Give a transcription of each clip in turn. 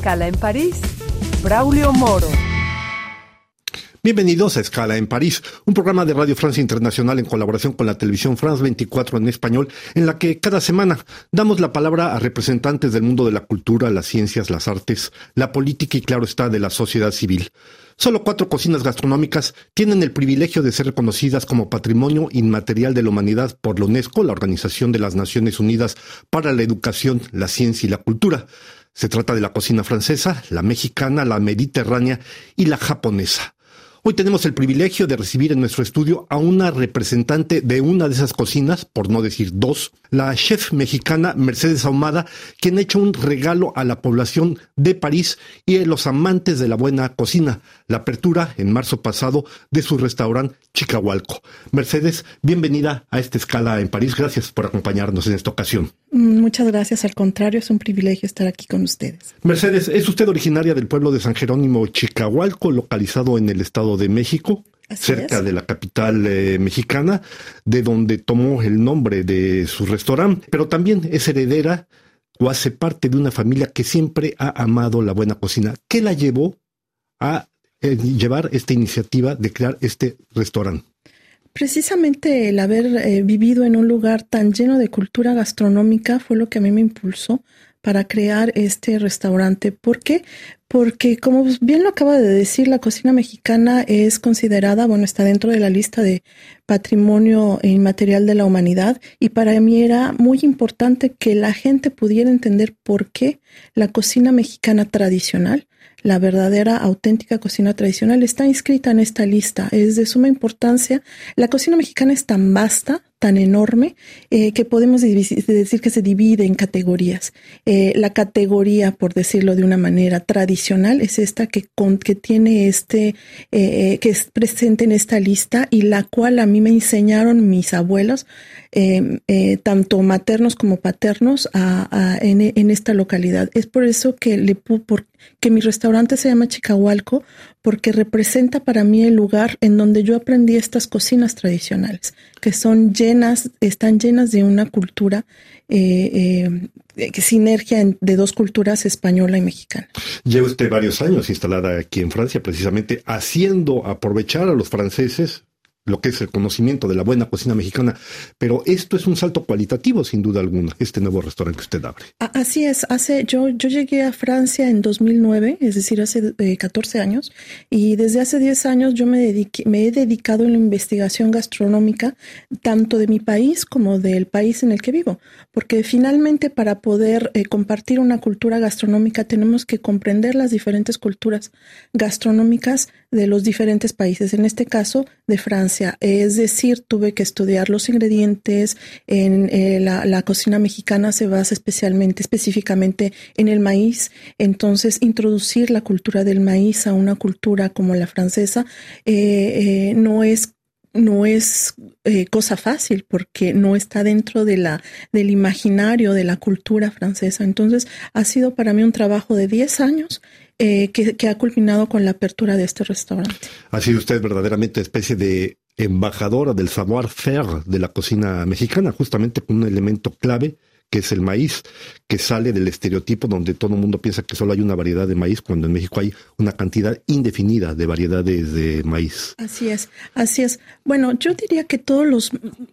Escala en París, Braulio Moro. Bienvenidos a Escala en París, un programa de Radio Francia Internacional en colaboración con la televisión France 24 en español, en la que cada semana damos la palabra a representantes del mundo de la cultura, las ciencias, las artes, la política y claro está de la sociedad civil. Solo cuatro cocinas gastronómicas tienen el privilegio de ser reconocidas como Patrimonio Inmaterial de la Humanidad por la UNESCO, la Organización de las Naciones Unidas para la Educación, la Ciencia y la Cultura. Se trata de la cocina francesa, la mexicana, la mediterránea y la japonesa. Hoy tenemos el privilegio de recibir en nuestro estudio a una representante de una de esas cocinas, por no decir dos, la chef mexicana Mercedes Ahumada, quien ha hecho un regalo a la población de París y a los amantes de la buena cocina, la apertura en marzo pasado de su restaurante Chicahualco. Mercedes, bienvenida a esta escala en París. Gracias por acompañarnos en esta ocasión. Muchas gracias, al contrario, es un privilegio estar aquí con ustedes. Mercedes, ¿es usted originaria del pueblo de San Jerónimo Chicahualco, localizado en el Estado de México? cerca de la capital eh, mexicana, de donde tomó el nombre de su restaurante, pero también es heredera o hace parte de una familia que siempre ha amado la buena cocina. ¿Qué la llevó a eh, llevar esta iniciativa de crear este restaurante? Precisamente el haber eh, vivido en un lugar tan lleno de cultura gastronómica fue lo que a mí me impulsó para crear este restaurante. ¿Por qué? Porque como bien lo acaba de decir, la cocina mexicana es considerada, bueno, está dentro de la lista de patrimonio inmaterial de la humanidad y para mí era muy importante que la gente pudiera entender por qué la cocina mexicana tradicional la verdadera, auténtica cocina tradicional está inscrita en esta lista. Es de suma importancia. La cocina mexicana es tan vasta, tan enorme, eh, que podemos decir que se divide en categorías. Eh, la categoría, por decirlo de una manera tradicional, es esta que, que tiene este, eh, que es presente en esta lista y la cual a mí me enseñaron mis abuelos, tanto maternos como paternos, en, esta localidad. Es por eso que, le, por, que mi restaurante se llama Chicahualco, porque representa para mí el lugar en donde yo aprendí estas cocinas tradicionales, que son llenas, están llenas de una cultura, eh, eh, sinergia de dos culturas española y mexicana. Lleva usted varios años instalada aquí en Francia, precisamente haciendo aprovechar a los franceses lo que es el conocimiento de la buena cocina mexicana, pero esto es un salto cualitativo sin duda alguna, este nuevo restaurante que usted abre. Así es, hace yo yo llegué a Francia en 2009, es decir, hace 14 eh, años, y desde hace 10 años yo me dediqué, me he dedicado en la investigación gastronómica tanto de mi país como del país en el que vivo, porque finalmente para poder eh, compartir una cultura gastronómica tenemos que comprender las diferentes culturas gastronómicas de los diferentes países, en este caso de Francia. Es decir, tuve que estudiar los ingredientes. En eh, la, cocina mexicana se basa especialmente, específicamente en el maíz. Entonces, introducir la cultura del maíz a una cultura como la francesa eh, eh, no es no es cosa fácil porque no está dentro de la, del imaginario de la cultura francesa. Entonces, ha sido para mí un trabajo de 10 años eh, que, ha culminado con la apertura de este restaurante. Ha sido usted verdaderamente especie de embajadora del savoir-faire de la cocina mexicana, justamente con un elemento clave que es el maíz, que sale del estereotipo donde todo el mundo piensa que solo hay una variedad de maíz, cuando en México hay una cantidad indefinida de variedades de maíz. Así es, así es. Bueno, yo diría que todos los,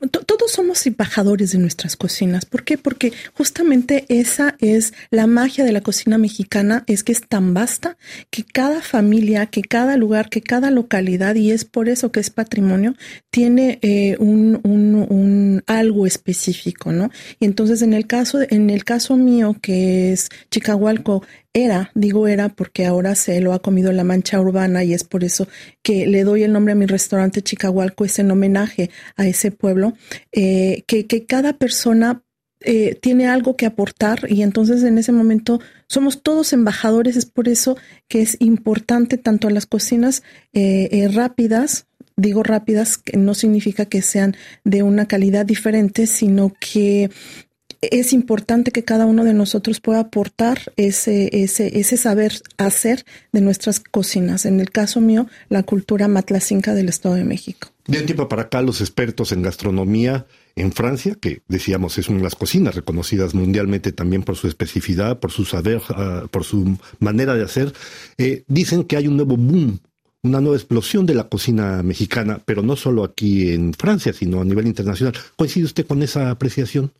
todos somos embajadores de nuestras cocinas. ¿Por qué? Porque justamente esa es la magia de la cocina mexicana, es que es tan vasta que cada familia, que cada lugar, que cada localidad, y es por eso que es patrimonio, tiene eh, un, un, un algo específico, ¿no? Y entonces en el caso, en el caso mío, que es Chicahualco, era, digo era porque ahora se lo ha comido la mancha urbana y es por eso que le doy el nombre a mi restaurante Chicahualco, es en homenaje a ese pueblo, eh, que, cada persona eh, tiene algo que aportar y entonces en ese momento somos todos embajadores, es por eso que es importante tanto a las cocinas eh, rápidas, digo rápidas, que no significa que sean de una calidad diferente, sino que es importante que cada uno de nosotros pueda aportar ese, ese, ese saber hacer de nuestras cocinas. En el caso mío, la cultura matlacinca del Estado de México. De un tiempo para acá, los expertos en gastronomía en Francia, que decíamos es una de las cocinas reconocidas mundialmente también por su especificidad, por su saber, ah, por su manera de hacer, eh, dicen que hay un nuevo boom una nueva explosión de la cocina mexicana, pero no solo aquí en Francia, sino a nivel internacional. ¿Coincide usted con esa apreciación?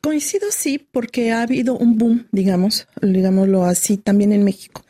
Coincido sí, porque ha habido un boom, digamos, digámoslo así, también en México.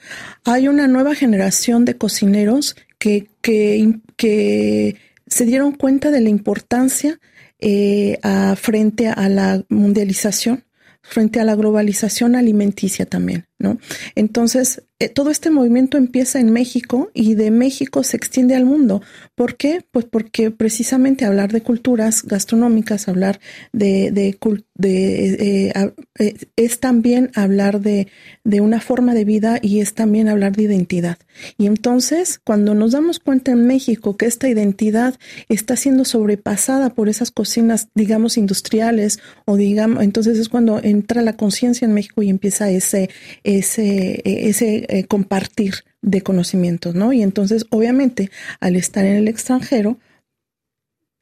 Hay una nueva generación de cocineros que, que, se dieron cuenta de la importancia eh, a, frente a la mundialización, frente a la globalización alimenticia también, ¿no? Entonces, eh, todo este movimiento empieza en México y de México se extiende al mundo. ¿Por qué? Pues porque precisamente hablar de culturas gastronómicas, hablar de, de, de eh, eh, es también hablar de, de, una forma de vida y es también hablar de identidad. Y entonces, cuando nos damos cuenta en México que esta identidad está siendo sobrepasada por esas cocinas, digamos, industriales, o digamos, entonces es cuando entra la conciencia en México y empieza ese, ese, ese eh, compartir de conocimientos, ¿no? Y entonces, obviamente, al estar en el extranjero,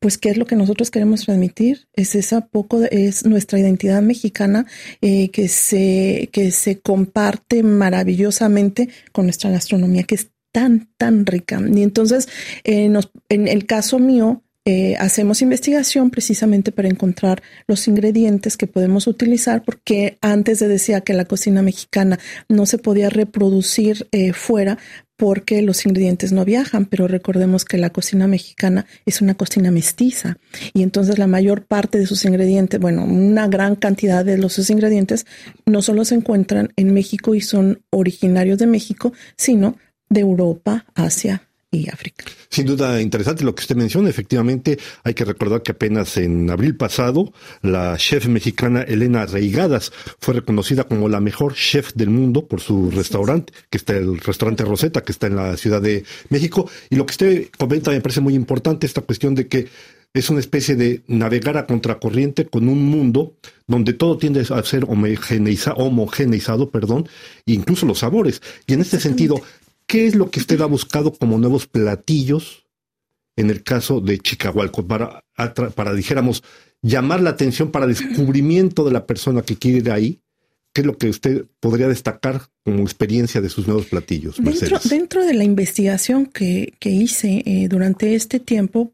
pues qué es lo que nosotros queremos transmitir es esa poco es nuestra identidad mexicana eh, que se que se comparte maravillosamente con nuestra gastronomía que es tan tan rica y entonces eh, nos, en el caso mío eh, hacemos investigación precisamente para encontrar los ingredientes que podemos utilizar, porque antes de decía que la cocina mexicana no se podía reproducir eh, fuera porque los ingredientes no viajan, pero recordemos que la cocina mexicana es una cocina mestiza y entonces la mayor parte de sus ingredientes, bueno, una gran cantidad de los ingredientes no solo se encuentran en México y son originarios de México, sino de Europa, Asia, y África. Sin duda interesante lo que usted menciona. Efectivamente, hay que recordar que apenas en abril pasado, la chef mexicana Elena Reigadas fue reconocida como la mejor chef del mundo por su restaurante, que está el restaurante Rosetta, que está en la Ciudad de México. Y lo que usted comenta me parece muy importante, esta cuestión de que es una especie de navegar a contracorriente con un mundo donde todo tiende a ser homogeneizado, perdón, incluso los sabores. Y en este sentido, ¿Qué es lo que usted ha buscado como nuevos platillos en el caso de Chicahualco para, para dijéramos, llamar la atención para descubrimiento de la persona que quiere ir ahí? ¿Qué es lo que usted podría destacar como experiencia de sus nuevos platillos? Dentro, dentro de la investigación que, hice eh, durante este tiempo,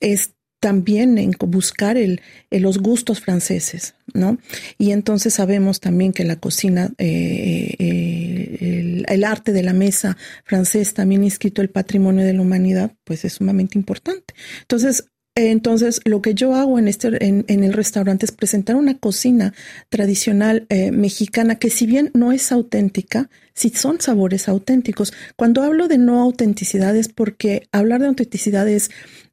es también en buscar el, los gustos franceses, ¿no? Y entonces sabemos también que la cocina, eh, eh, el, arte de la mesa francés, también inscrito el patrimonio de la humanidad, pues es sumamente importante. Entonces, entonces, lo que yo hago en, este, en, el restaurante es presentar una cocina tradicional eh, mexicana que si bien no es auténtica, sí son sabores auténticos. Cuando hablo de no autenticidad es porque hablar de autenticidad es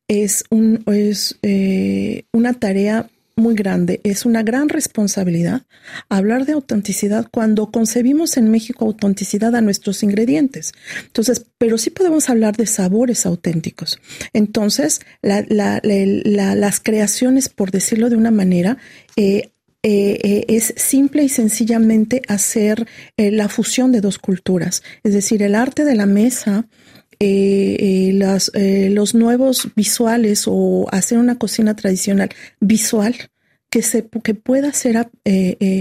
es, un, es eh, una tarea muy grande, es una gran responsabilidad hablar de autenticidad cuando concebimos en México autenticidad a nuestros ingredientes. Entonces, pero sí podemos hablar de sabores auténticos. Entonces, las creaciones, por decirlo de una manera, eh, eh, es simple y sencillamente hacer la fusión de dos culturas, es decir, el arte de la mesa eh, eh, las, eh, los nuevos visuales o hacer una cocina tradicional visual que, se, que pueda ser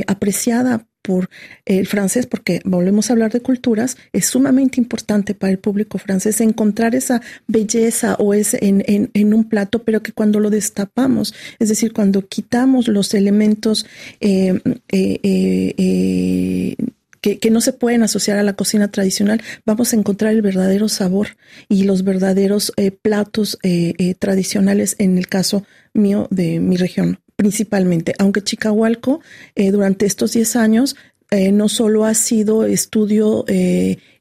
apreciada por el francés, porque volvemos a hablar de culturas, es sumamente importante para el público francés encontrar esa belleza o es en, en, un plato, pero que cuando lo destapamos, es decir, cuando quitamos los elementos eh, eh, que, no se pueden asociar a la cocina tradicional, vamos a encontrar el verdadero sabor y los verdaderos eh, platos eh, eh, tradicionales en el caso mío de mi región principalmente, aunque Chicahualco durante estos 10 años no solo ha sido estudio,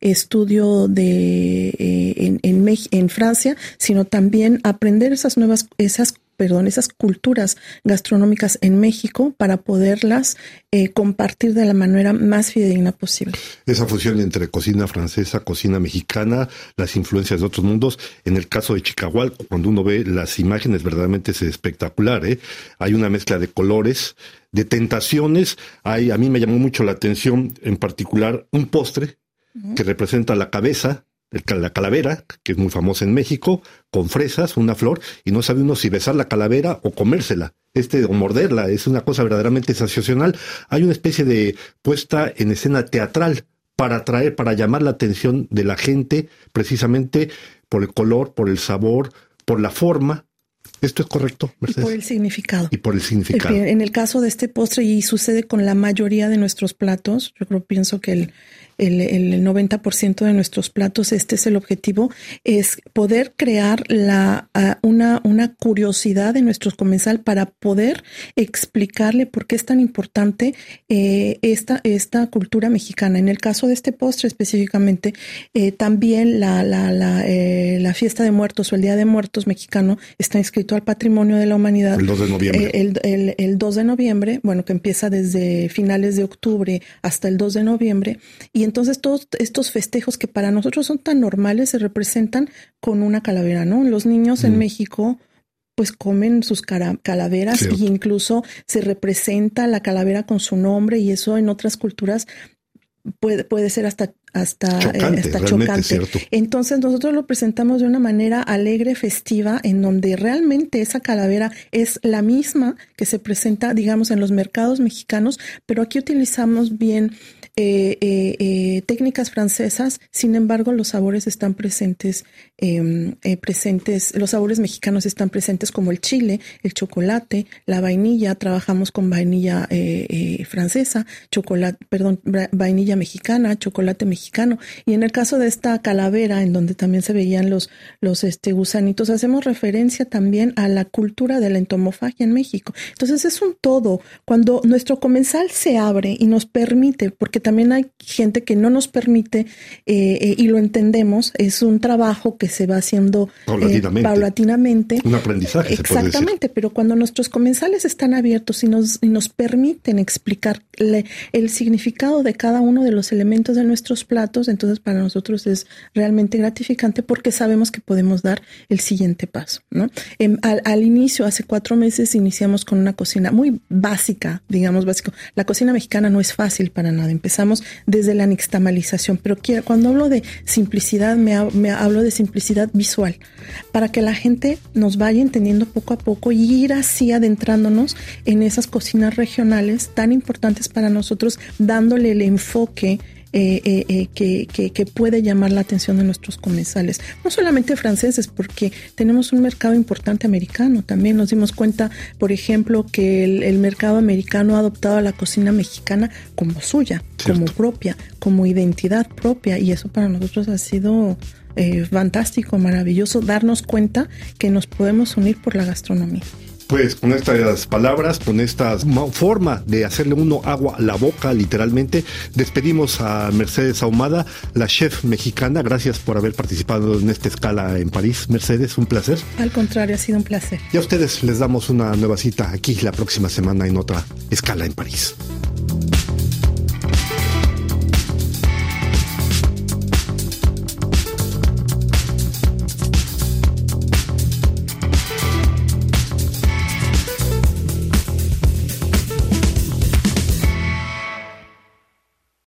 estudio de, en, en, en, Francia, sino también aprender esas nuevas, esas perdón, esas culturas gastronómicas en México para poderlas eh, compartir de la manera más fidedigna posible. Esa fusión entre cocina francesa, cocina mexicana, las influencias de otros mundos. En el caso de Chicago, cuando uno ve las imágenes, verdaderamente es espectacular. ¿eh? Hay una mezcla de colores, de tentaciones. Hay, a mí me llamó mucho la atención, en particular, un postre que representa la cabeza la calavera, que es muy famosa en México, con fresas, una flor, y no sabe uno si besar la calavera o comérsela, este, o morderla, es una cosa verdaderamente sensacional. Hay una especie de puesta en escena teatral para atraer, para llamar la atención de la gente, precisamente por el color, por el sabor, por la forma, ¿Esto es correcto, Mercedes? Y por el significado. Y por el significado. En el caso de este postre, y sucede con la mayoría de nuestros platos, yo creo, pienso que el, el, el 90% de nuestros platos, este es el objetivo, es poder crear la, una, una curiosidad de nuestros comensal para poder explicarle por qué es tan importante eh, esta, esta cultura mexicana. En el caso de este postre específicamente, eh, también la, la, la, eh, la, fiesta de muertos o el Día de Muertos mexicano está inscrito al patrimonio de la humanidad. El 2 de noviembre. el, el, el 2 de noviembre, bueno, que empieza desde finales de octubre hasta el 2 de noviembre. Y entonces todos estos festejos que para nosotros son tan normales se representan con una calavera, ¿no? Los niños en mm. México pues comen sus calaveras e incluso se representa la calavera con su nombre y eso en otras culturas puede, puede ser hasta hasta chocante. Eh, chocante. Entonces nosotros lo presentamos de una manera alegre, festiva, en donde realmente esa calavera es la misma que se presenta, digamos, en los mercados mexicanos, pero aquí utilizamos bien eh, eh, eh, técnicas francesas, sin embargo los sabores están presentes, em, presentes, los sabores mexicanos están presentes como el chile, el chocolate, la vainilla, trabajamos con vainilla francesa, chocolate, perdón, vainilla mexicana, chocolate mexicano, y en el caso de esta calavera, en donde también se veían los, los este, gusanitos, hacemos referencia también a la cultura de la entomofagia en México. Entonces es un todo. Cuando nuestro comensal se abre y nos permite, porque también hay gente que no nos permite eh, eh, y lo entendemos, es un trabajo que se va haciendo eh, paulatinamente. Un aprendizaje. Exactamente, pero cuando nuestros comensales están abiertos y nos, y nos permiten explicar el significado de cada uno de los elementos de nuestros platos, entonces para nosotros es realmente gratificante porque sabemos que podemos dar el siguiente paso. ¿no? Em, al, al inicio, hace cuatro meses, iniciamos con una cocina muy básica, digamos básico. La cocina mexicana no es fácil para nada. Desde la nixtamalización, pero cuando hablo de simplicidad, me, hablo de simplicidad visual, para que la gente nos vaya entendiendo poco a poco y ir así adentrándonos en esas cocinas regionales tan importantes para nosotros, dándole el enfoque eh, eh, eh, que, que, puede llamar la atención de nuestros comensales. No solamente franceses, porque tenemos un mercado importante americano. También nos dimos cuenta, por ejemplo, que el, mercado americano ha adoptado a la cocina mexicana como suya, como propia, como identidad propia. Y eso para nosotros ha sido fantástico, maravilloso, darnos cuenta que nos podemos unir por la gastronomía. Pues con estas palabras, con esta forma de hacerle uno agua a la boca, literalmente, despedimos a Mercedes Ahumada, la chef mexicana. Gracias por haber participado en esta escala en París. Mercedes, un placer. Al contrario, ha sido un placer. Y a ustedes les damos una nueva cita aquí la próxima semana en otra escala en París.